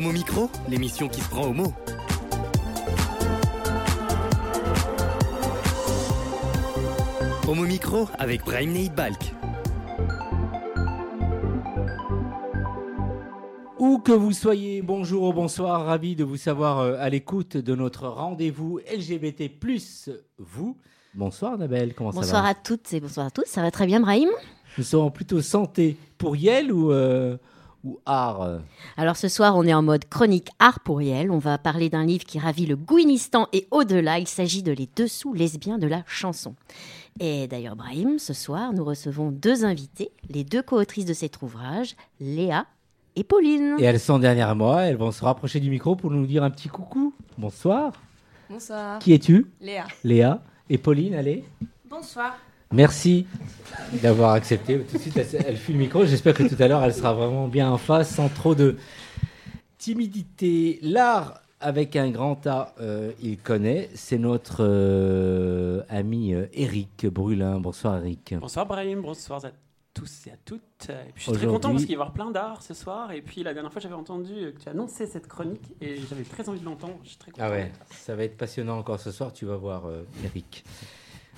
Homo Micro, l'émission qui se prend au mot. Homo Micro avec Brahim Neid Balk. Où que vous soyez, bonjour ou bonsoir, ravi de vous savoir euh, à l'écoute de notre rendez-vous LGBT+, vous. Bonsoir Nabel, comment ça Bonsoir va à toutes et bonsoir à tous. Ça va très bien, Brahim? Nous sommes plutôt santé pour Yel ou, euh, ou art? Alors ce soir, on est en mode chronique art pour Yel. On va parler d'un livre qui ravit le Gouinistan et au-delà. Il s'agit de Les Dessous lesbiens de la chanson. Et d'ailleurs, Brahim, ce soir, nous recevons deux invités, les deux co-autrices de cet ouvrage, Léa et Pauline. Et elles sont derrière moi, elles vont se rapprocher du micro pour nous dire un petit coucou. Bonsoir. Bonsoir. Qui es-tu? Léa. Léa. Et Pauline, allez. Bonsoir. Merci d'avoir accepté. Tout de suite, elle, elle fuit le micro. J'espère que tout à l'heure, elle sera vraiment bien en face, sans trop de timidité. L'art, avec un grand A, euh, il connaît. C'est notre euh, ami euh, Eric Brulin. Bonsoir, Eric. Bonsoir Brahim, bonsoir à tous et à toutes. Et puis, je suis très content parce qu'il va y avoir plein d'art ce soir. Et puis la dernière fois, j'avais entendu que tu annonçais cette chronique et j'avais très envie de l'entendre. Je suis très content. Ah ouais, ça va être passionnant encore ce soir. Tu vas voir, Eric.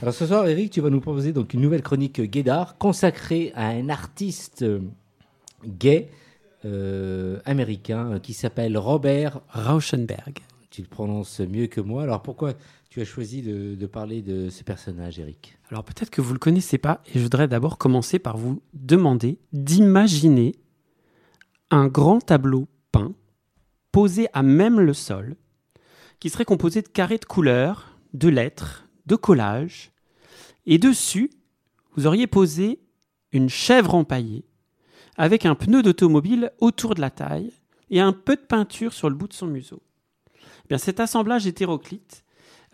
Alors ce soir, Eric, tu vas nous proposer donc une nouvelle chronique gay d'art consacrée à un artiste gay euh, américain euh, qui s'appelle Robert Rauschenberg. Tu le prononces mieux que moi. Alors pourquoi tu as choisi de, de parler de ce personnage, Eric? Alors peut-être que vous ne le connaissez pas et je voudrais d'abord commencer par vous demander d'imaginer un grand tableau peint posé à même le sol qui serait composé de carrés de couleurs, de lettres, de collages et dessus vous auriez posé une chèvre empaillée avec un pneu d'automobile autour de la taille et un peu de peinture sur le bout de son museau. Eh bien, cet assemblage hétéroclite,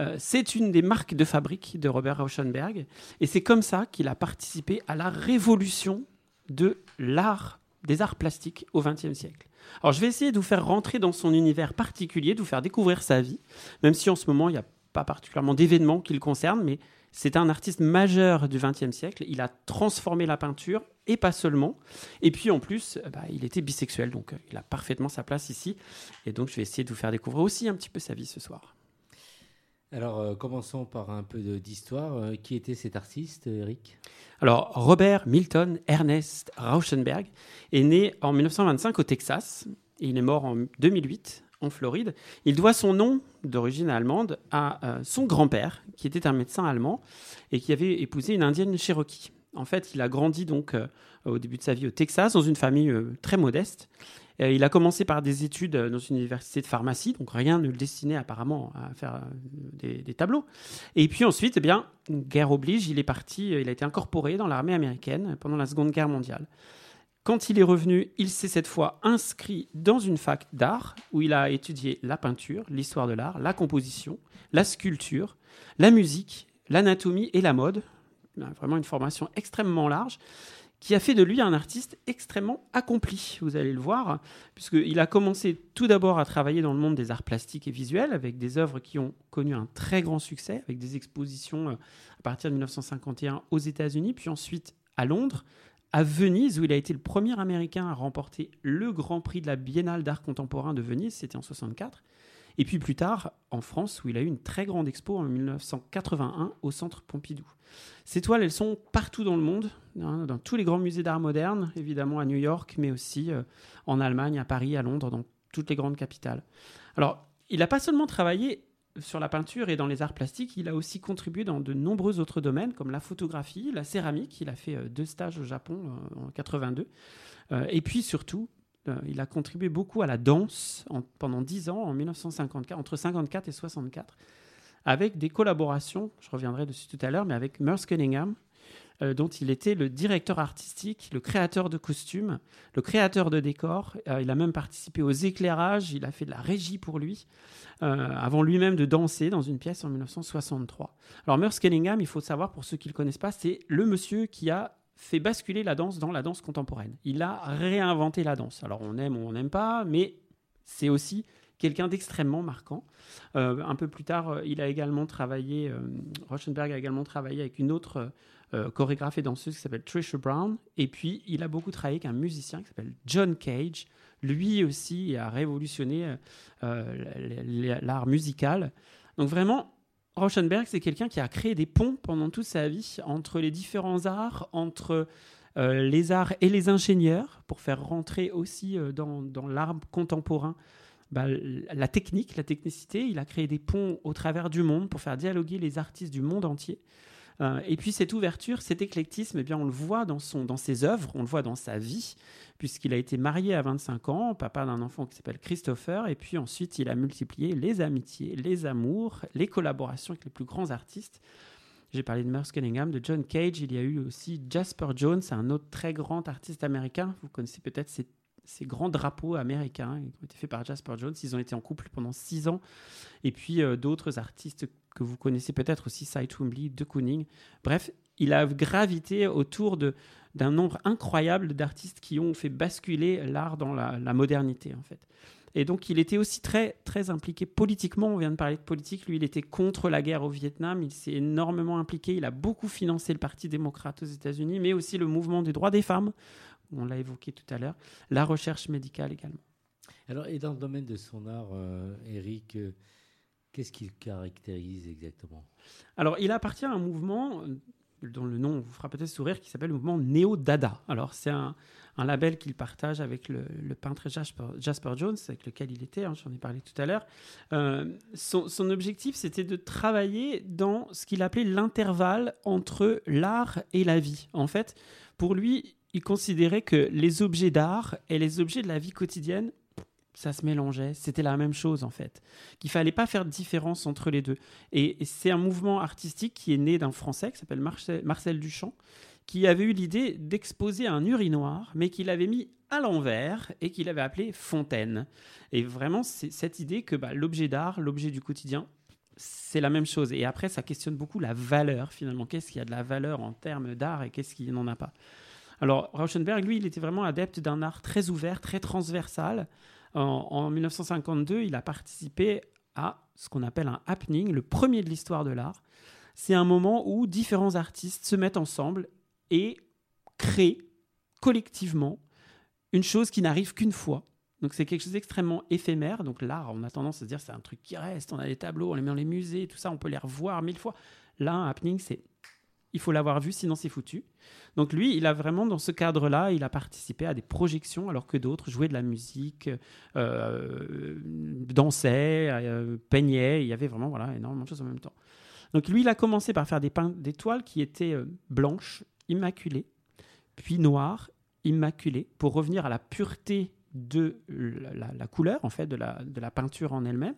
euh, c'est une des marques de fabrique de Robert Rauschenberg et c'est comme ça qu'il a participé à la révolution de l'art, des arts plastiques au XXe siècle. Alors je vais essayer de vous faire rentrer dans son univers particulier, de vous faire découvrir sa vie, même si en ce moment il n'y a pas particulièrement d'événements qui le concernent, mais c'est un artiste majeur du XXe siècle. Il a transformé la peinture et pas seulement. Et puis en plus, euh, bah, il était bisexuel, donc euh, il a parfaitement sa place ici. Et donc je vais essayer de vous faire découvrir aussi un petit peu sa vie ce soir. Alors euh, commençons par un peu d'histoire. Euh, qui était cet artiste, Eric? Alors, Robert Milton Ernest Rauschenberg est né en 1925 au Texas et il est mort en 2008 en Floride. Il doit son nom d'origine allemande à euh, son grand-père, qui était un médecin allemand et qui avait épousé une indienne cherokee. En fait, il a grandi donc euh, au début de sa vie au Texas dans une famille euh, très modeste. Il a commencé par des études dans une université de pharmacie, donc rien ne le destinait apparemment à faire des, des tableaux. Et puis ensuite, eh bien, guerre oblige, il est parti, il a été incorporé dans l'armée américaine pendant la Seconde Guerre mondiale. Quand il est revenu, il s'est cette fois inscrit dans une fac d'art où il a étudié la peinture, l'histoire de l'art, la composition, la sculpture, la musique, l'anatomie et la mode. A Vraiment une formation extrêmement large qui a fait de lui un artiste extrêmement accompli, vous allez le voir, puisqu'il a commencé tout d'abord à travailler dans le monde des arts plastiques et visuels, avec des œuvres qui ont connu un très grand succès, avec des expositions euh, à partir de 1951 aux États-Unis, puis ensuite à Londres, à Venise, où il a été le premier Américain à remporter le Grand Prix de la Biennale d'art contemporain de Venise, c'était en 64. Et puis plus tard, en France, où il a eu une très grande expo en 1981 au Centre Pompidou. Ces toiles, elles sont partout dans le monde, hein, dans tous les grands musées d'art moderne, évidemment à New York, mais aussi euh, en Allemagne, à Paris, à Londres, dans toutes les grandes capitales. Alors, il n'a pas seulement travaillé sur la peinture et dans les arts plastiques, il a aussi contribué dans de nombreux autres domaines, comme la photographie, la céramique. Il a fait euh, deux stages au Japon euh, en 82. Euh, et puis surtout, il a contribué beaucoup à la danse en- pendant 10 ans, en 1954, entre 54 et 64, avec des collaborations, je reviendrai dessus tout à l'heure, mais avec Merce Cunningham, euh, dont il était le directeur artistique, le créateur de costumes, le créateur de décors. Euh, il a même participé aux éclairages, il a fait de la régie pour lui, euh, avant lui-même de danser dans une pièce en 1963. Alors Merce Cunningham, il faut savoir, pour ceux qui ne le connaissent pas, c'est le monsieur qui a fait basculer la danse dans la danse contemporaine. Il a réinventé la danse. Alors on aime ou on n'aime pas, mais c'est aussi quelqu'un d'extrêmement marquant. Un peu plus tard, il a également travaillé, euh, Rauschenberg a également travaillé avec une autre chorégraphe et danseuse qui s'appelle Trisha Brown. Et puis, il a beaucoup travaillé avec un musicien qui s'appelle John Cage. Lui aussi a révolutionné l'art musical. Donc vraiment, Rauschenberg, c'est quelqu'un qui a créé des ponts pendant toute sa vie entre les différents arts, entre les arts et les ingénieurs, pour faire rentrer aussi dans, dans l'art contemporain bah, la technique, la technicité. Il a créé des ponts au travers du monde pour faire dialoguer les artistes du monde entier. Euh, et puis cette ouverture, cet éclectisme, eh bien, on le voit dans, son, dans ses œuvres, on le voit dans sa vie, puisqu'il a été marié à 25 ans, papa d'un enfant qui s'appelle Christopher, et puis ensuite il a multiplié les amitiés, les amours, les collaborations avec les plus grands artistes. J'ai parlé de Merce Cunningham, de John Cage, il y a eu aussi Jasper Jones, un autre très grand artiste américain, vous connaissez peut-être ses ces grands drapeaux américains qui ont été faits par Jasper Jones. Ils ont été en couple pendant six ans. Et puis euh, d'autres artistes que vous connaissez peut-être aussi, Cy Twombly, De Kooning. Bref, il a gravité autour de, d'un nombre incroyable d'artistes qui ont fait basculer l'art dans la, modernité, en fait. Et donc, il était aussi très, très impliqué politiquement. On vient de parler de politique. Lui, il était contre la guerre au Vietnam. Il s'est énormément impliqué. Il a beaucoup financé le Parti démocrate aux États-Unis, mais aussi le mouvement des droits des femmes on l'a évoqué tout à l'heure, la recherche médicale également. Alors, et dans le domaine de son art, euh, Eric, euh, qu'est-ce qu'il caractérise exactement? Alors, il appartient à un mouvement euh, dont le nom vous fera peut-être sourire, qui s'appelle le mouvement Néo-Dada. Alors, c'est un, label qu'il partage avec le, peintre Jasper, Jones, avec lequel il était, hein, j'en ai parlé tout à l'heure. son, son, objectif, c'était de travailler dans ce qu'il appelait l'intervalle entre l'art et la vie. En fait, pour lui, il considérait que les objets d'art et les objets de la vie quotidienne, ça se mélangeait, c'était la même chose en fait. Qu'il fallait pas faire de différence entre les deux. Et, c'est un mouvement artistique qui est né d'un Français qui s'appelle Marcel, Duchamp, qui avait eu l'idée d'exposer un urinoir, mais qu'il avait mis à l'envers et qu'il avait appelé fontaine. Et vraiment, c'est cette idée que bah, l'objet d'art, l'objet du quotidien, c'est la même chose. Et après, ça questionne beaucoup la valeur finalement. Qu'est-ce qu'il y a de la valeur en termes d'art et qu'est-ce qui n'en a pas? Alors, Rauschenberg, lui, il était vraiment adepte d'un art très ouvert, très transversal. En, 1952, il a participé à ce qu'on appelle un happening, le premier de l'histoire de l'art. C'est un moment où différents artistes se mettent ensemble et créent collectivement une chose qui n'arrive qu'une fois. Donc c'est quelque chose d'extrêmement éphémère. Donc l'art, on a tendance à se dire c'est un truc qui reste. On a des tableaux, on les met dans les musées, tout ça, on peut les revoir mille fois. Là, un happening, c'est il faut l'avoir vu, sinon c'est foutu. Donc lui, il a vraiment, dans ce cadre-là, il a participé à des projections, alors que d'autres jouaient de la musique, euh, dansaient, euh, peignaient. Il y avait vraiment voilà, énormément de choses en même temps. Donc lui, il a commencé par faire des, des toiles qui étaient euh, blanches, immaculées, puis noires, immaculées, pour revenir à la pureté de la, couleur, en fait, de la, de la peinture en elle-même.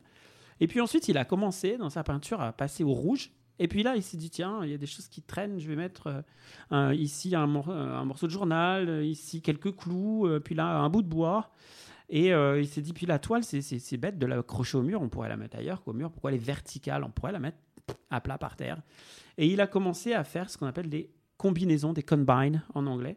Et puis ensuite, il a commencé, dans sa peinture, à passer au rouge, et puis là, il s'est dit, tiens, il y a des choses qui traînent, je vais mettre euh, ici un, morceau de journal, euh, ici quelques clous, euh, puis là un bout de bois. Et il s'est dit, puis la toile, c'est bête de l'accrocher au mur, on pourrait la mettre ailleurs qu'au mur. Pourquoi elle est verticale? On pourrait la mettre à plat par terre. Et il a commencé à faire ce qu'on appelle des combinaisons, des combines en anglais,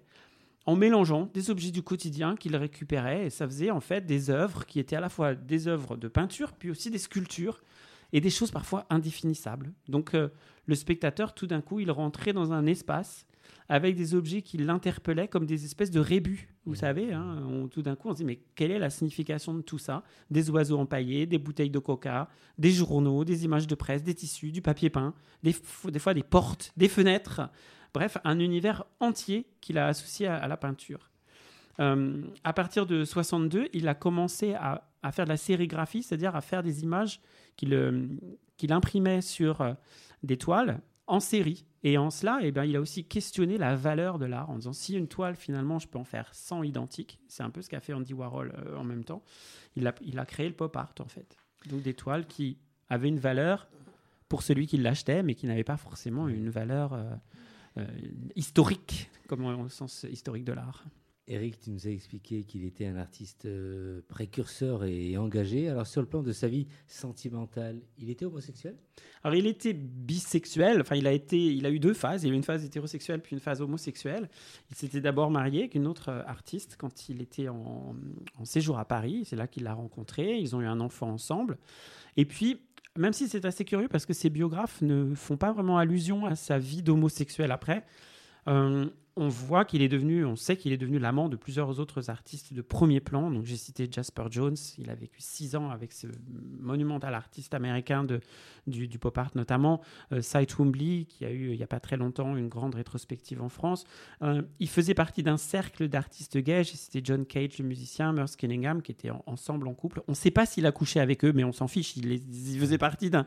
en mélangeant des objets du quotidien qu'il récupérait. Et ça faisait en fait des œuvres qui étaient à la fois des œuvres de peinture, puis aussi des sculptures et des choses parfois indéfinissables. Donc euh, le spectateur, tout d'un coup, il rentrait dans un espace avec des objets qui l'interpellaient comme des espèces de rébus. Vous mmh. savez, hein, tout d'un coup, on se dit, mais quelle est la signification de tout ça? Des oiseaux empaillés, des bouteilles de coca, des journaux, des images de presse, des tissus, du papier peint, des, des fois des portes, des fenêtres. Bref, un univers entier qu'il a associé à, la peinture. Euh, à partir de 62, il a commencé à, à faire de la sérigraphie, c'est-à-dire à faire des images qu'il imprimait sur euh, des toiles en série. Et en cela, eh bien, il a aussi questionné la valeur de l'art en disant si une toile, finalement, je peux en faire 100 identiques. C'est un peu ce qu'a fait Andy Warhol euh, en même temps. Il a, créé le pop art, en fait. Donc des toiles qui avaient une valeur pour celui qui l'achetait, mais qui n'avaient pas forcément une valeur euh, historique, comme au sens historique de l'art. Eric, tu nous as expliqué qu'il était un artiste euh, précurseur et engagé. Alors, sur le plan de sa vie sentimentale, il était homosexuel? Alors, il était bisexuel. Enfin, il a, été, il a eu deux phases. Il y a eu une phase hétérosexuelle puis une phase homosexuelle. Il s'était d'abord marié avec une autre euh, artiste quand il était en, séjour à Paris. C'est là qu'il l'a rencontrée. Ils ont eu un enfant ensemble. Et puis, même si c'est assez curieux parce que ses biographes ne font pas vraiment allusion à sa vie d'homosexuel après. Euh, on voit qu'il est devenu, on sait qu'il est devenu l'amant de plusieurs autres artistes de premier plan. Donc j'ai cité Jasper Jones, il a vécu six ans avec ce monumental artiste américain de, du, pop art notamment, euh, Cy Twombly, qui a eu il n'y a pas très longtemps une grande rétrospective en France. Euh, il faisait partie d'un cercle d'artistes gays, j'ai cité John Cage, le musicien, Merce Cunningham, qui étaient ensemble en couple. On ne sait pas s'il a couché avec eux, mais on s'en fiche, il, faisait partie d'un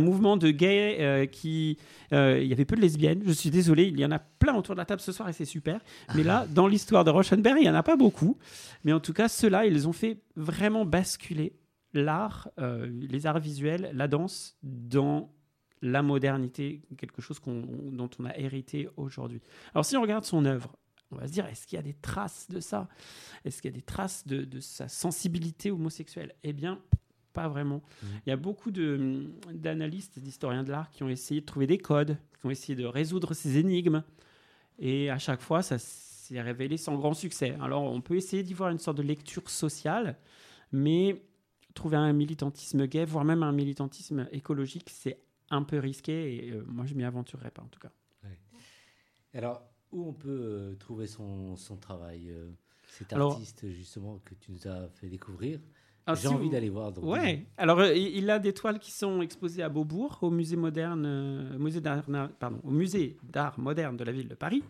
mouvement de gays euh, qui... il y avait peu de lesbiennes, je suis désolé, il y en a plein autour de la table ce soir et c'est super. Mais là, dans l'histoire de Rauschenberg, il n'y en a pas beaucoup. Mais en tout cas, ceux-là, ils ont fait vraiment basculer l'art, euh, les arts visuels, la danse dans la modernité, quelque chose dont on a hérité aujourd'hui. Alors si on regarde son œuvre, on va se dire, est-ce qu'il y a des traces de ça? Est-ce qu'il y a des traces de, de sa sensibilité homosexuelle? Eh bien, pas vraiment. Mmh. Il y a beaucoup d'analystes, d'historiens de l'art qui ont essayé de trouver des codes, qui ont essayé de résoudre ces énigmes. Et à chaque fois, ça s'est révélé sans grand succès. Alors, on peut essayer d'y voir une sorte de lecture sociale, mais trouver un militantisme gay, voire même un militantisme écologique, c'est un peu risqué et euh, moi, je m'y aventurerai pas en tout cas. Alors, où on peut euh, trouver son, son travail euh, Cet artiste, justement, que tu nous as fait découvrir? J'ai envie d'aller voir. Donc, ouais. Alors, il a des toiles qui sont exposées à Beaubourg, au musée moderne, musée d'art, pardon, au musée d'art moderne de la ville de Paris.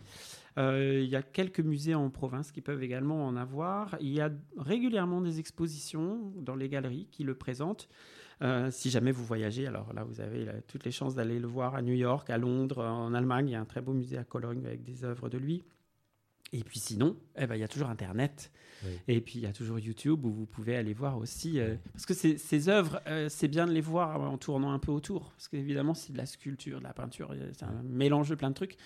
Euh, il y a quelques musées en province qui peuvent également en avoir. Il y a régulièrement des expositions dans les galeries qui le présentent. Euh, si jamais vous voyagez, alors là, vous avez toutes les chances d'aller le voir à New York, à Londres, en Allemagne. Il y a un très beau musée à Cologne avec des œuvres de lui. Et puis sinon, eh ben, il y a toujours Internet. Et puis il y a toujours YouTube où vous pouvez aller voir aussi. Euh, parce que ces, œuvres, c'est bien de les voir en tournant un peu autour. Parce qu'évidemment, c'est de la sculpture, de la peinture, c'est un mélange de plein de trucs.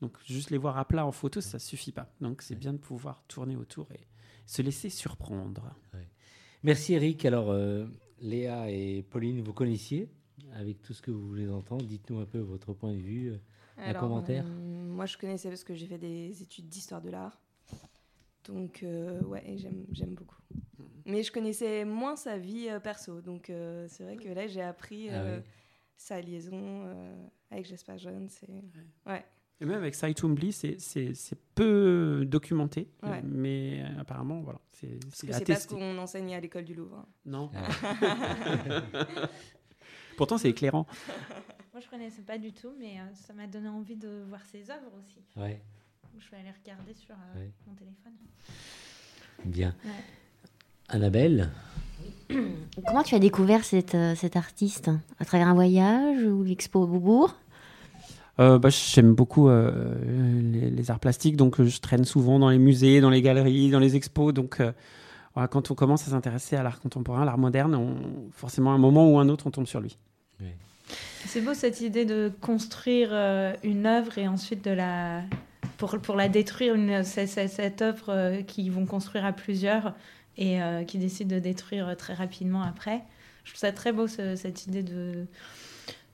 Donc juste les voir à plat en photo, ça suffit pas. Donc c'est bien de pouvoir tourner autour et se laisser surprendre. Merci Eric. Alors euh, Léa et Pauline, vous connaissiez avec tout ce que vous voulez entendre. Dites-nous un peu votre point de vue, euh, un commentaire. Euh, moi je connaissais parce que j'ai fait des études d'histoire de l'art. Donc ouais, j'aime beaucoup. Mais je connaissais moins sa vie perso. Donc c'est vrai que là j'ai appris ah sa liaison avec Jasper Jones. ouais. Et même avec Sai c'est peu documenté, mais euh, apparemment, voilà. C'est c'est pas ce qu'on enseigne à l'école du Louvre. Non. Pourtant, c'est éclairant. Moi, je connaissais pas du tout, mais euh, ça m'a donné envie de voir ses œuvres aussi. Ouais. Je vais aller regarder sur euh, mon téléphone. Bien. Annabelle Comment tu as découvert cette, cet artiste? À travers un voyage ou l'expo au Beaubourg? Euh, bah, J'aime beaucoup euh, les, arts plastiques, donc euh, je traîne souvent dans les musées, dans les galeries, dans les expos. Donc voilà, quand on commence à s'intéresser à l'art contemporain, à l'art moderne, on, forcément à un moment ou un autre, on tombe sur lui. C'est beau cette idée de construire une œuvre et ensuite de la pour, pour la détruire, une, cette, œuvre qu'ils vont construire à plusieurs et qui décident de détruire très rapidement après. Je trouve ça très beau cette idée de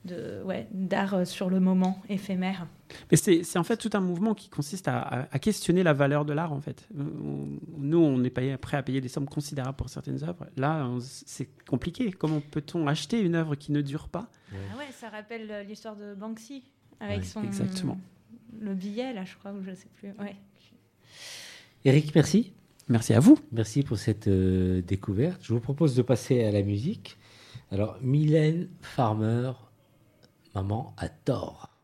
de ouais, d'art euh, sur le moment éphémère. Mais c'est en fait tout un mouvement qui consiste à, questionner la valeur de l'art en fait. Euh, nous, on est pas prêt à payer des sommes considérables pour certaines œuvres. Là, c'est compliqué. Comment peut-on acheter une œuvre qui ne dure pas? Ah ouais, ça rappelle euh, l'histoire de Banksy avec son exactement. le billet là, je crois, ou je sais plus. Ouais. Eric, merci. Merci à vous. Merci pour cette découverte. Je vous propose de passer à la musique. Alors, Mylène Farmer, Maman a tort.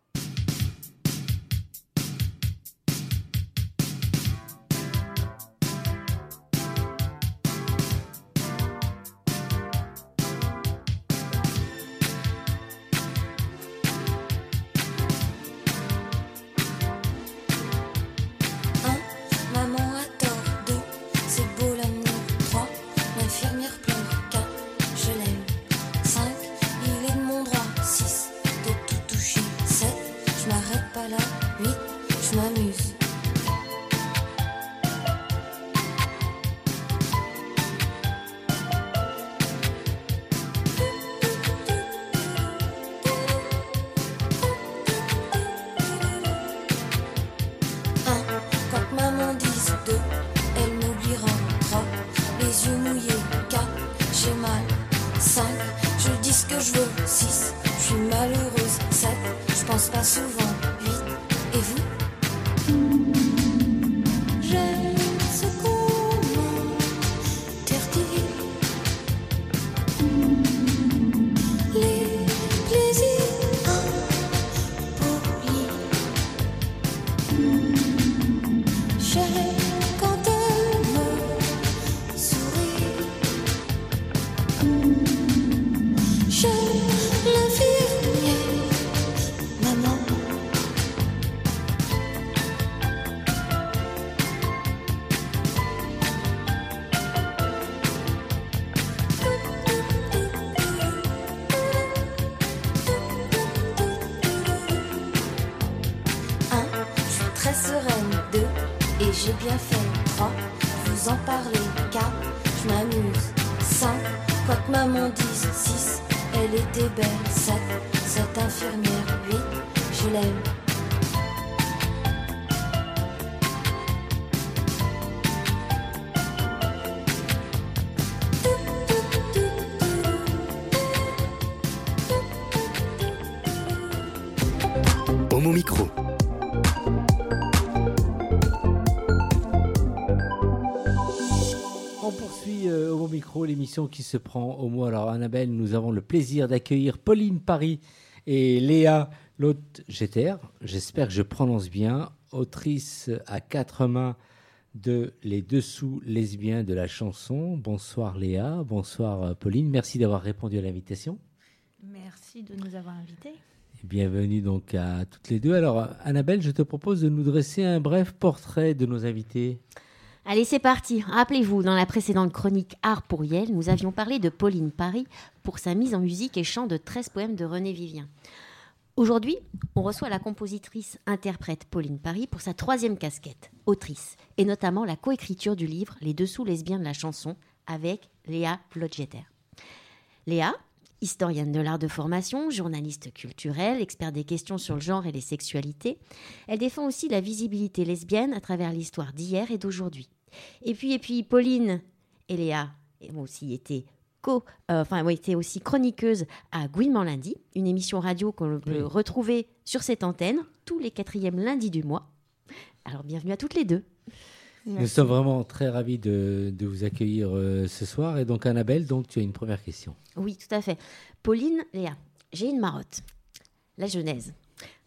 人。Micro. On poursuit euh, au micro l'émission qui se prend au mot. Alors, Annabelle, nous avons le plaisir d'accueillir Pauline Paris et Léa Lotte-Jeter. J'espère que je prononce bien. Autrice à quatre mains de Les Dessous lesbiens de la chanson. Bonsoir Léa, bonsoir euh, Pauline. Merci d'avoir répondu à l'invitation. Merci de nous avoir invités. Bienvenue donc à toutes les deux. Alors, Annabelle, je te propose de nous dresser un bref portrait de nos invités. Allez, c'est parti. Rappelez-vous, dans la précédente chronique Art pour Yel, nous avions parlé de Pauline Paris pour sa mise en musique et chant de 13 poèmes de René Vivien. Aujourd'hui, on reçoit la compositrice interprète Pauline Paris pour sa troisième casquette, autrice, et notamment la coécriture du livre Les dessous lesbiens de la chanson avec Léa Lodgeter. Léa, historienne de l'art de formation, journaliste culturelle, expert des questions sur le genre et les sexualités, elle défend aussi la visibilité lesbienne à travers l'histoire d'hier et d'aujourd'hui. Et puis, et puis, Pauline et Léa ont aussi été co, euh, enfin, ont été aussi chroniqueuses à Gouinement lundi, une émission radio qu'on peut Oui. retrouver sur cette antenne tous les quatrièmes lundis du mois. Alors, bienvenue à toutes les deux. Nous sommes vraiment très ravis de, de vous accueillir euh, ce soir. Et donc, Annabelle, donc, tu as une première question. Oui, tout à fait. Pauline, Léa, j'ai une marotte. La Genèse.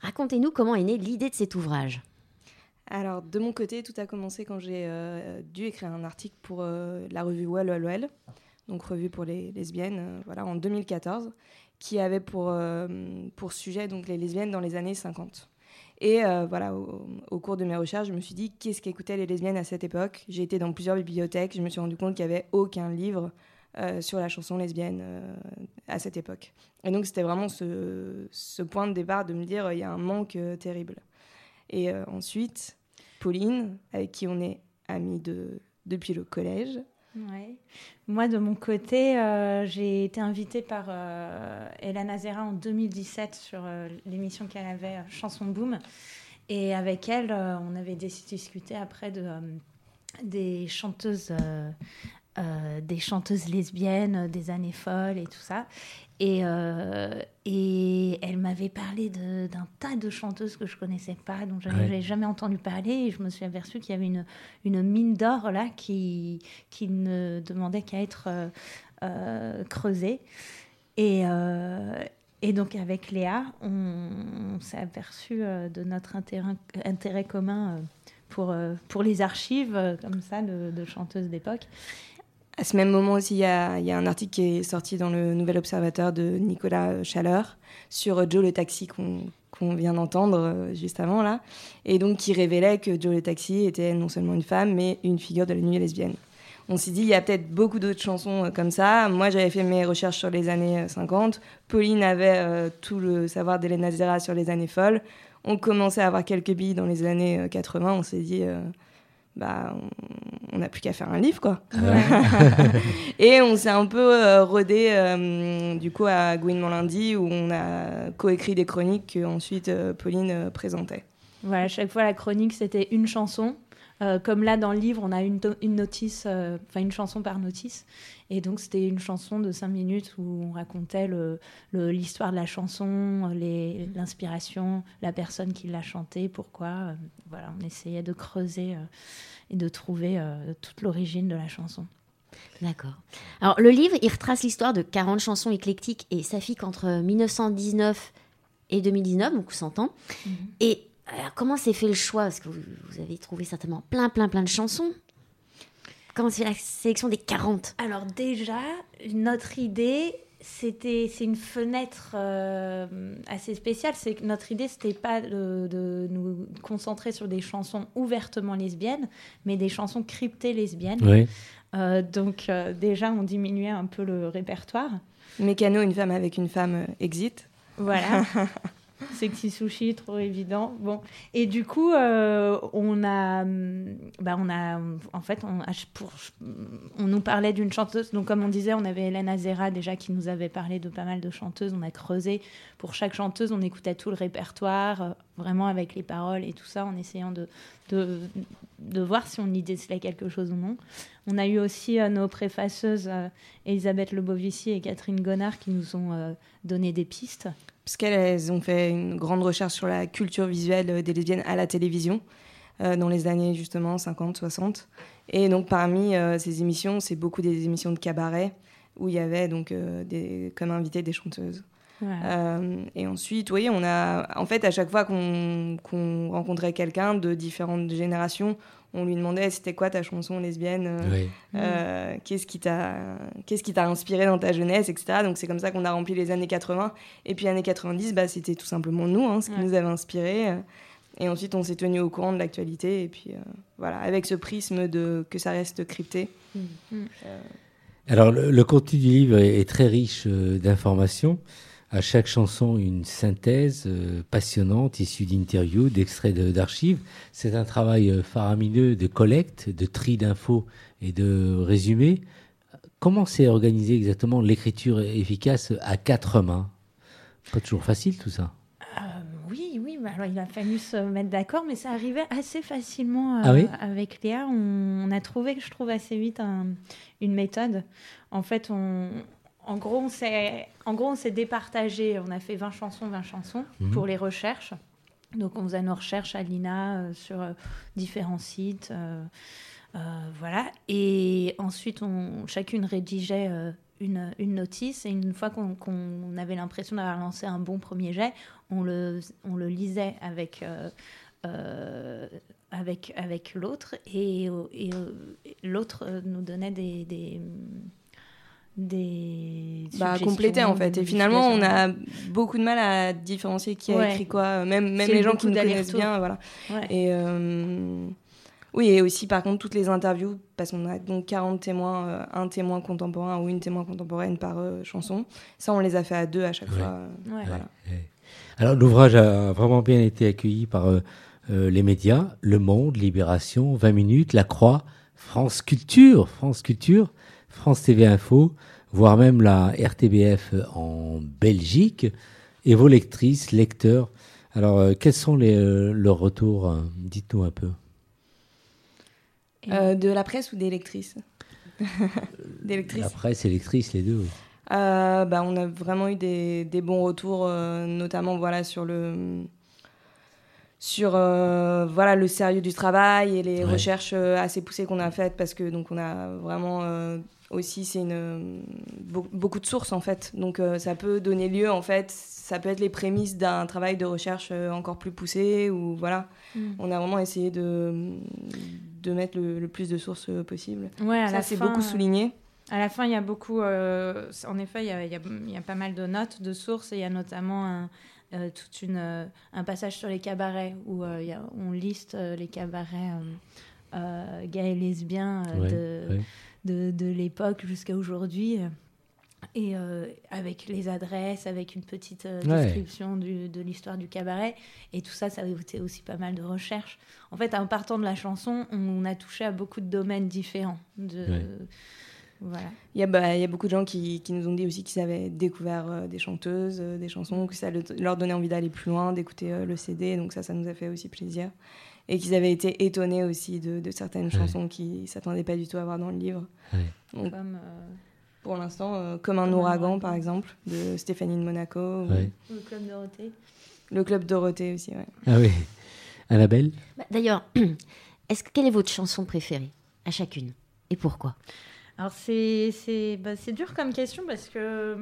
Racontez-nous comment est née l'idée de cet ouvrage. Alors, de mon côté, tout a commencé quand j'ai euh, dû écrire un article pour euh, la revue Well Well Well, donc revue pour les lesbiennes, euh, voilà, en 2014, qui avait pour, euh, pour sujet donc, les lesbiennes dans les années 50. Et euh, voilà, au, cours de mes recherches, je me suis dit qu'est-ce qu'écoutaient les lesbiennes à cette époque? J'ai été dans plusieurs bibliothèques, je me suis rendu compte qu'il n'y avait aucun livre euh, sur la chanson lesbienne euh, à cette époque. Et donc, c'était vraiment ce, point de départ de me dire il y a un manque terrible. Et ensuite, Pauline, avec qui on est amis de, depuis le collège. Ouais. Moi, de mon côté, euh, j'ai été invitée par euh, Hélène Azera en 2017 sur euh, l'émission qu'elle avait, euh, Chanson Boom. Et avec elle, on avait dis- discuté après de, des chanteuses. des chanteuses lesbiennes des années folles et tout ça. Et, euh, et elle m'avait parlé de- d'un tas de chanteuses que je connaissais pas, dont Ouais. j'avais jamais entendu parler. Et je me suis aperçue qu'il y avait une, une mine d'or là qui, qui ne demandait qu'à être euh, euh, creusée. Et, euh, et donc avec Léa, on, on s'est aperçu de notre intérêt, intérêt commun pour, pour les archives comme ça de, de chanteuses d'époque. À ce même moment aussi, il y a, un article qui est sorti dans le Nouvel Observateur de Nicolas Chaleur sur euh, Joe le taxi qu'on vient d'entendre euh, juste avant là, et donc qui révélait que Joe le taxi était non seulement une femme, mais une figure de la nuit lesbienne. On s'est dit, il y a peut-être beaucoup d'autres chansons euh, comme ça. Moi, j'avais fait mes recherches sur les années euh, 50. Pauline avait euh, tout le savoir d'Hélène Azera sur les années folles. On commençait à avoir quelques billes dans les années euh, 80. On s'est dit, euh, bah, on- n'a plus qu'à faire un livre, quoi. Et on s'est un peu euh, rodé euh, du coup à Gouinement lundi où on a coécrit des chroniques que ensuite euh, Pauline euh, présentait. Voilà, chaque fois la chronique c'était une chanson. Euh, comme là dans le livre, on a une, une notice, euh, enfin une chanson par notice. Et donc c'était une chanson de cinq minutes où on racontait le- le- l'histoire de la chanson, l'inspiration, la personne qui l'a chantée, pourquoi. Euh, voilà, on essayait de creuser et de trouver toute l'origine de la chanson. D'accord. Alors, le livre, il retrace l'histoire de 40 chansons éclectiques et saphiques entre 1919 et 2019, donc 100 ans. Et alors, comment s'est fait le choix? Parce que vous, vous avez trouvé certainement plein, plein, plein de chansons. Comment c'est la sélection des 40 Alors déjà, notre idée, c'était, c'est une fenêtre euh, assez spéciale. C'est que notre idée, c'était pas de, de nous concentrer sur des chansons ouvertement lesbiennes, mais des chansons cryptées lesbiennes. Oui. Euh, donc euh, déjà, on diminuait un peu le répertoire. Mécano, une femme avec une femme euh, exit. Voilà. sexy sushi, trop évident. Bon, et du coup, euh, on a, bah, on a, en fait, on nous parlait d'une chanteuse. Donc, comme on disait, on avait Hélène Azera déjà qui nous avait parlé de pas mal de chanteuses. On a creusé pour chaque chanteuse, on écoutait tout le répertoire, euh, vraiment avec les paroles et tout ça, en essayant de, de, de voir si on y décelait quelque chose ou non. On a eu aussi euh, nos préfaceuses Elisabeth Lebovici et Catherine Gonard qui nous ont donné des pistes parce qu'elles ont fait une grande recherche sur la culture visuelle des lesbiennes à la télévision euh, dans les années justement 50, 60. Et donc parmi euh, ces émissions, c'est beaucoup des émissions de cabaret où il y avait donc euh, des, comme invité des chanteuses. et ensuite, oui, on a, en fait, à chaque fois qu'on rencontrait quelqu'un de différentes générations, on lui demandait c'était quoi ta chanson lesbienne, euh, euh, qu'est-ce qui t'a qu'est-ce qui t'a inspiré dans ta jeunesse, etc. Donc c'est comme ça qu'on a rempli les années 80. Et puis années 90, bah, c'était tout simplement nous, hein, ce qui nous avait inspiré. Et ensuite, on s'est tenu au courant de l'actualité. Et puis voilà, avec ce prisme de que ça reste crypté. Mm. Alors le, contenu du livre est très riche euh, d'informations à chaque chanson une synthèse euh, passionnante issue d'interviews, d'extraits d'archives. C'est un travail euh, faramineux de collecte, de tri d'infos et de résumés. Comment s'est organisé exactement l'écriture efficace à quatre mains? Pas toujours facile tout ça. Euh, oui, oui, alors il a fallu se mettre d'accord, mais ça arrivait assez facilement ah avec Léa. On, a trouvé, je trouve, assez vite une méthode. En fait, on, en gros, on s'est, en gros, on s'est départagé. On a fait 20 chansons, 20 chansons mhm. pour les recherches. Donc, on faisait nos recherches à l'INA euh, sur euh, différents sites. Euh, voilà. Et ensuite, on, chacune rédigeait une, une, notice. Et une fois qu'on, avait l'impression d'avoir lancé un bon premier jet, on le, on le lisait avec. avec, avec l'autre et, et l'autre nous donnait des, des des bah, compléter en fait. Et finalement on a beaucoup de mal à différencier qui a écrit quoi. Même même les gens qui nous connaissent bien voilà. Et euh, oui et aussi par contre toutes les interviews parce qu'on a donc 40 témoins euh, un témoin contemporain ou une témoin contemporaine par euh, chanson. Ça on les a fait à deux à chaque fois. Voilà. alors l'ouvrage a vraiment bien été accueilli par les médias. Le Monde Libération 20 minutes La Croix France Culture France Culture France TV Info, voire même la RTBF en Belgique, et vos lectrices, lecteurs. Alors, euh, quels sont les, euh, leurs retours hein Dites-nous un peu. Euh, de la presse ou des lectrices Des lectrices. La presse et lectrices, les deux. bah, on a vraiment eu des, des bons retours, notamment voilà, sur le sur voilà le sérieux du travail et les recherches assez poussées qu'on a faites parce que donc on a vraiment aussi c'est une beaucoup de sources en fait. Donc euh, ça peut donner lieu en fait ça peut être les prémices d'un travail de recherche euh, encore plus poussé ou voilà. Mm. on a vraiment essayé de de mettre le, plus de sources euh, possible. Ouais ça c'est beaucoup souligné. à la fin il y a beaucoup en effet il y a, il, y a, il y a, pas mal de notes de sources et il y a notamment un toute une, un passage sur les cabarets où on liste les cabarets gays et lesbiens de, de, de l'époque jusqu'à aujourd'hui. Et euh, avec les adresses, avec une petite euh, description du, de l'histoire du cabaret. Et tout ça, ça a été aussi pas mal de recherches. En fait, en partant de la chanson, on, a touché à beaucoup de domaines différents. De, voilà. Il y, a, bah, il y a beaucoup de gens qui, qui nous ont dit aussi qu'ils avaient découvert euh, des chanteuses, des chansons, que ça leur donnait envie d'aller plus loin, d'écouter le CD. Donc ça, ça nous a fait aussi plaisir et qu'ils avaient été étonnés aussi de, certaines chansons qu'ils ne s'attendaient pas du tout à voir dans le livre. comme, euh, pour l'instant, euh, comme un ouragan, par exemple, de Stéphanie de Monaco. Ou... Le Club Dorothée. Le Club Dorothée aussi, oui. Ah oui. Annabelle bah, D'ailleurs, est-ce quelle est votre chanson préférée à chacune? Et pourquoi? Alors c'est bah, dur comme question parce que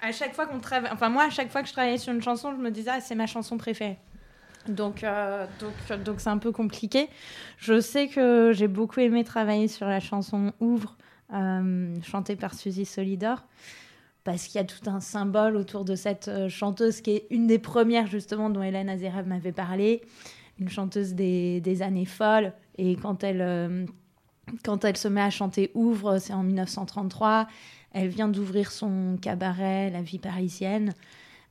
à chaque fois qu'on travaille, enfin moi à chaque fois que je travaillais sur une chanson, je me disais ah, c'est ma chanson préférée. Donc, euh, donc, donc c'est un peu compliqué. Je sais que j'ai beaucoup aimé travailler sur la chanson Ouvre, euh, chantée par Suzy Solidor, parce qu'il y a tout un symbole autour de cette euh, chanteuse qui est une des premières justement dont Hélène Azerev m'avait parlé, une chanteuse des, des, années folles. Et quand elle, quand elle se met à chanter Ouvre, c'est en 1933. Elle vient d'ouvrir son cabaret, La vie parisienne.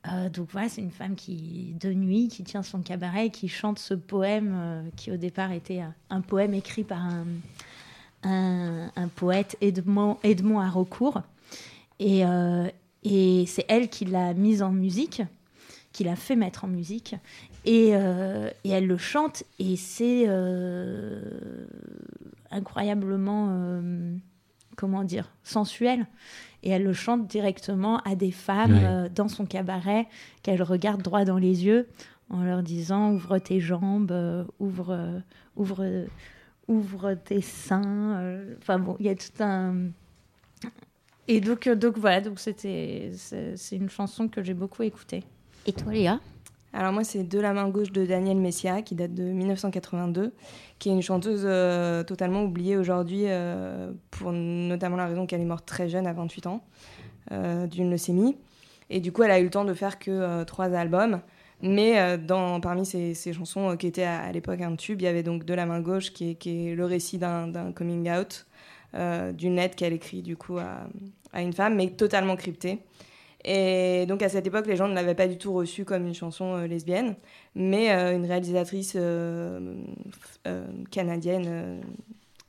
Euh, donc voilà, c'est une femme qui, de nuit, qui tient son cabaret, qui chante ce poème euh, qui au départ était un, poème écrit par un, poète, Edmond, Edmond Haraucourt. Et, et c'est elle qui l'a mise en musique, qui l'a fait mettre en musique. Et, et elle le chante, et c'est incroyablement, comment dire, sensuel et elle le chante directement à des femmes euh, dans son cabaret qu'elle regarde droit dans les yeux en leur disant ouvre tes jambes, euh, ouvre, euh, ouvre, ouvre tes seins. Enfin bon, il y a tout un. Et donc, donc voilà, donc c'était c'est une chanson que j'ai beaucoup écoutée. Et toi, Léa alors moi, c'est De la main gauche de Daniel Messia, qui date de 1982, qui est une chanteuse euh, totalement oubliée aujourd'hui, euh, pour notamment la raison qu'elle est morte très jeune, à 28 ans, euh, d'une leucémie. Et du coup, elle a eu le temps de faire que trois albums. Mais dans, parmi ces, chansons qui étaient à, l'époque un tube, il y avait donc De la main gauche, qui est, le récit d'un coming out, d'une lettre qu'elle écrit du coup à, une femme, mais totalement cryptée. Et donc à cette époque, les gens ne l'avaient pas du tout reçue comme une chanson euh, lesbienne, mais euh, une réalisatrice euh, canadienne,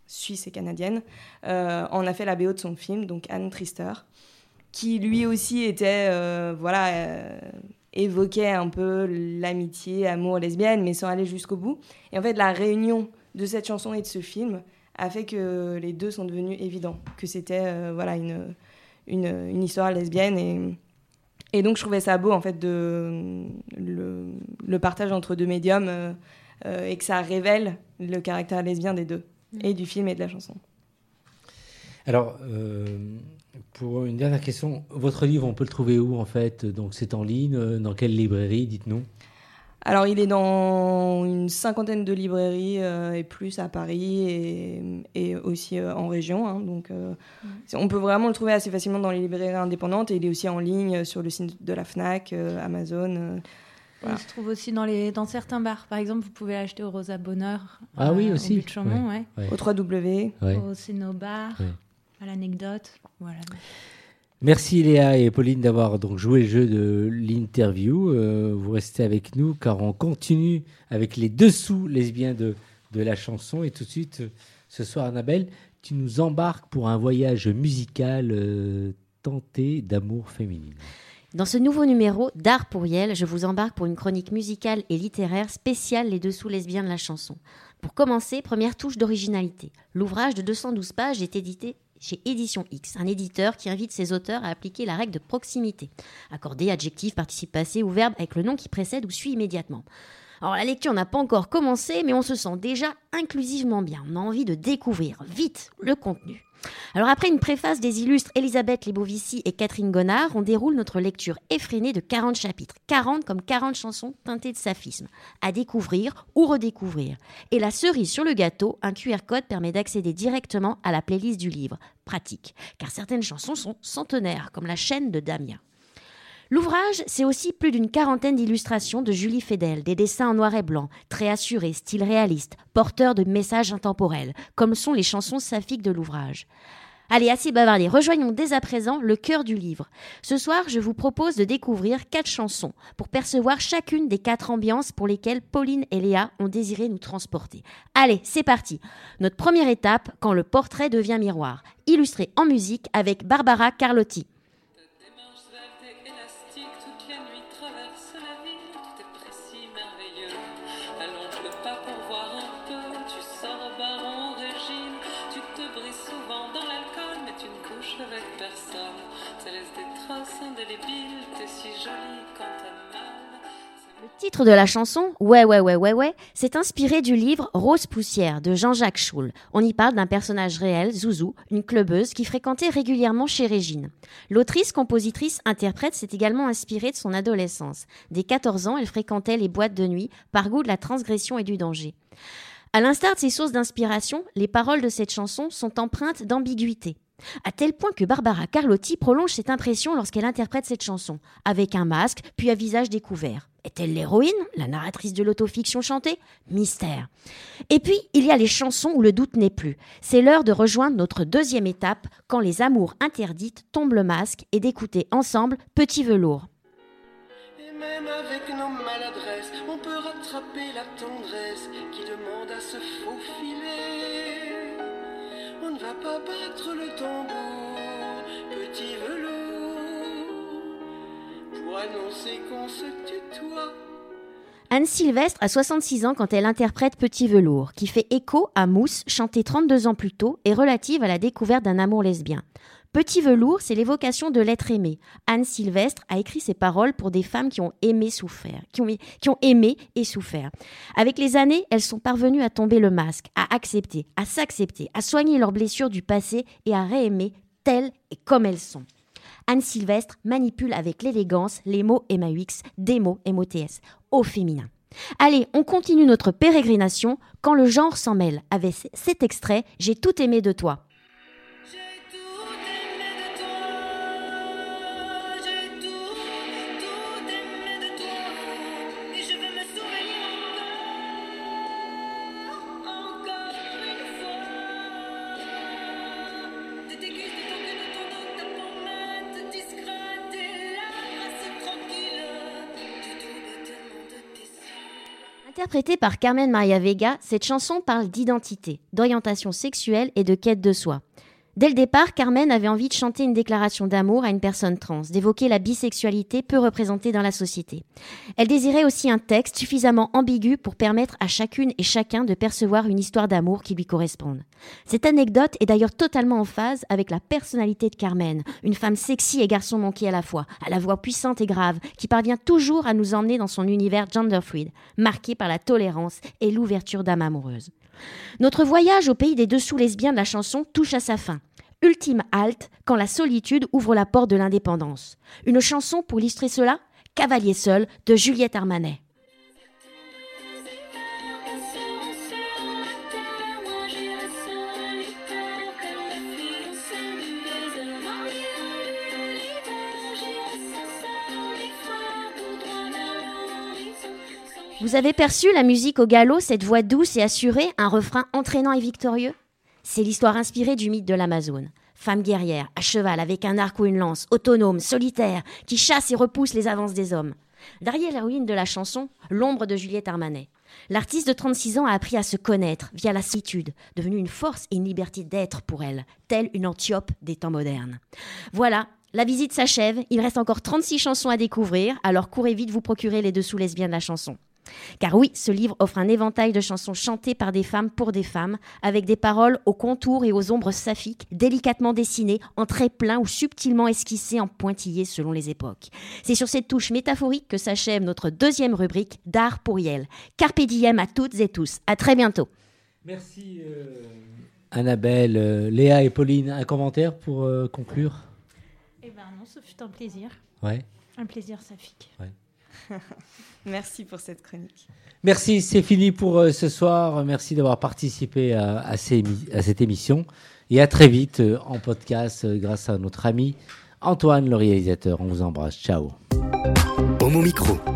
suisse et canadienne, en a fait la BO de son film, donc Anne Trister, qui lui aussi était, voilà, évoquait un peu l'amitié, amour lesbienne, mais sans aller jusqu'au bout. Et en fait, la réunion de cette chanson et de ce film a fait que les deux sont devenus évidents, que c'était voilà une, une, une, histoire lesbienne et et donc, je trouvais ça beau, en fait, de, le, partage entre deux médiums euh, euh, et que ça révèle le caractère lesbien des deux, mm. et du film et de la chanson. Alors, euh, pour une dernière question, votre livre, on peut le trouver où, en fait? Donc, c'est en ligne Dans quelle librairie Dites-nous? Alors, il est dans une cinquantaine de librairies euh, et plus à Paris et, aussi euh, en région. Hein. donc, euh, on peut vraiment le trouver assez facilement dans les librairies indépendantes et il est aussi en ligne sur le site de la Fnac, Amazon. Il se trouve aussi dans, les, dans certains bars. Par exemple, vous pouvez l'acheter au Rosa Bonheur. Ah oui, aussi. Au, but ouais. au 3W. Au Cénobar, à l'anecdote. Voilà. Merci Léa et Pauline d'avoir donc joué le jeu de l'interview. Euh, vous restez avec nous car on continue avec les dessous lesbiens de, de la chanson. Et tout de suite, ce soir, Annabelle, tu nous embarques pour un voyage musical euh, tenté d'amour féminine. Dans ce nouveau numéro d'Art pour Yel, je vous embarque pour une chronique musicale et littéraire spéciale Les dessous lesbiens de la chanson. Pour commencer, première touche d'originalité. L'ouvrage de 212 pages est édité chez Édition X, un éditeur qui invite ses auteurs à appliquer la règle de proximité. Accorder adjectif, participe passé ou verbe avec le nom qui précède ou suit immédiatement. Alors la lecture n'a pas encore commencé, mais on se sent déjà inclusivement bien. On a envie de découvrir vite le contenu. Alors après une préface des illustres Elisabeth Lebovici et Catherine Gonard, on déroule notre lecture effrénée de 40 chapitres, 40 comme 40 chansons teintées de saphisme, à découvrir ou redécouvrir. Et la cerise sur le gâteau, un QR code permet d'accéder directement à la playlist du livre. Pratique, car certaines chansons sont centenaires, comme la chaîne de Damien. L'ouvrage, c'est aussi plus d'une quarantaine d'illustrations de Julie Fedel, des dessins en noir et blanc, très assurés, style réaliste, porteurs de messages intemporels, comme sont les chansons saphiques de l'ouvrage. Allez, assez bavardé, rejoignons dès à présent le cœur du livre. Ce soir, je vous propose de découvrir quatre chansons pour percevoir chacune des quatre ambiances pour lesquelles Pauline et Léa ont désiré nous transporter. Allez, c'est parti. Notre première étape, quand le portrait devient miroir, illustré en musique avec Barbara Carlotti. Titre de la chanson, Ouais, ouais, ouais, ouais, ouais, s'est inspiré du livre Rose Poussière de Jean-Jacques Schul. On y parle d'un personnage réel, Zouzou, une clubeuse qui fréquentait régulièrement chez Régine. L'autrice, compositrice, interprète s'est également inspirée de son adolescence. Dès 14 ans, elle fréquentait les boîtes de nuit par goût de la transgression et du danger. À l'instar de ses sources d'inspiration, les paroles de cette chanson sont empreintes d'ambiguïté. À tel point que Barbara Carlotti prolonge cette impression lorsqu'elle interprète cette chanson, avec un masque, puis un visage découvert. Est-elle l'héroïne, la narratrice de l'autofiction chantée? Mystère. Et puis, il y a les chansons où le doute n'est plus. C'est l'heure de rejoindre notre deuxième étape, quand les amours interdites tombent le masque et d'écouter ensemble Petit Velours. Même avec nos maladresses, on peut rattraper la tendresse qui demande à se faufiler. On ne va pas battre le tambour, petit velours, Anne Sylvestre a 66 ans quand elle interprète Petit Velours, qui fait écho à Mousse, chantée 32 ans plus tôt et relative à la découverte d'un amour lesbien. Petit velours, c'est l'évocation de l'être aimé. Anne Sylvestre a écrit ces paroles pour des femmes qui ont aimé qui ont aimé et souffert. Avec les années, elles sont parvenues à tomber le masque, à accepter, à s'accepter, à soigner leurs blessures du passé et à réaimer telles et comme elles sont. Anne Sylvestre manipule avec l'élégance les mots MAUX, des mots MOTS, au féminin. Allez, on continue notre pérégrination quand le genre s'en mêle avec cet extrait J'ai tout aimé de toi. Interprétée par Carmen Maria Vega, cette chanson parle d'identité, d'orientation sexuelle et de quête de soi. Dès le départ, Carmen avait envie de chanter une déclaration d'amour à une personne trans, d'évoquer la bisexualité peu représentée dans la société. Elle désirait aussi un texte suffisamment ambigu pour permettre à chacune et chacun de percevoir une histoire d'amour qui lui corresponde. Cette anecdote est d'ailleurs totalement en phase avec la personnalité de Carmen, une femme sexy et garçon manqué à la fois, à la voix puissante et grave, qui parvient toujours à nous emmener dans son univers genderfluid, marqué par la tolérance et l'ouverture d'âme amoureuse. Notre voyage au pays des dessous lesbiens de la chanson touche à sa fin. Ultime halte quand la solitude ouvre la porte de l'indépendance. Une chanson pour illustrer cela Cavalier seul de Juliette Armanet. Vous avez perçu la musique au galop, cette voix douce et assurée, un refrain entraînant et victorieux? C'est l'histoire inspirée du mythe de l'Amazone. Femme guerrière, à cheval, avec un arc ou une lance, autonome, solitaire, qui chasse et repousse les avances des hommes. Derrière l'héroïne de la chanson, l'ombre de Juliette Armanet. L'artiste de 36 ans a appris à se connaître via la solitude, devenue une force et une liberté d'être pour elle, telle une Antiope des temps modernes. Voilà, la visite s'achève, il reste encore 36 chansons à découvrir, alors courez vite vous procurer les dessous lesbiens de la chanson. Car oui, ce livre offre un éventail de chansons chantées par des femmes pour des femmes, avec des paroles aux contours et aux ombres saphiques, délicatement dessinées, en traits pleins ou subtilement esquissées en pointillés selon les époques. C'est sur cette touche métaphorique que s'achève notre deuxième rubrique d'art pour Yel. Carpe diem à toutes et tous. À très bientôt. Merci euh, Annabelle, euh, Léa et Pauline. Un commentaire pour euh, conclure? Eh ben non, ce fut un plaisir. Ouais. Un plaisir saphique. Merci pour cette chronique. Merci, c'est fini pour euh, ce soir. Merci d'avoir participé à, à ces émi- à cette émission. Et à très vite euh, en podcast euh, grâce à notre ami Antoine, le réalisateur. On vous embrasse. Ciao. Homo Micro.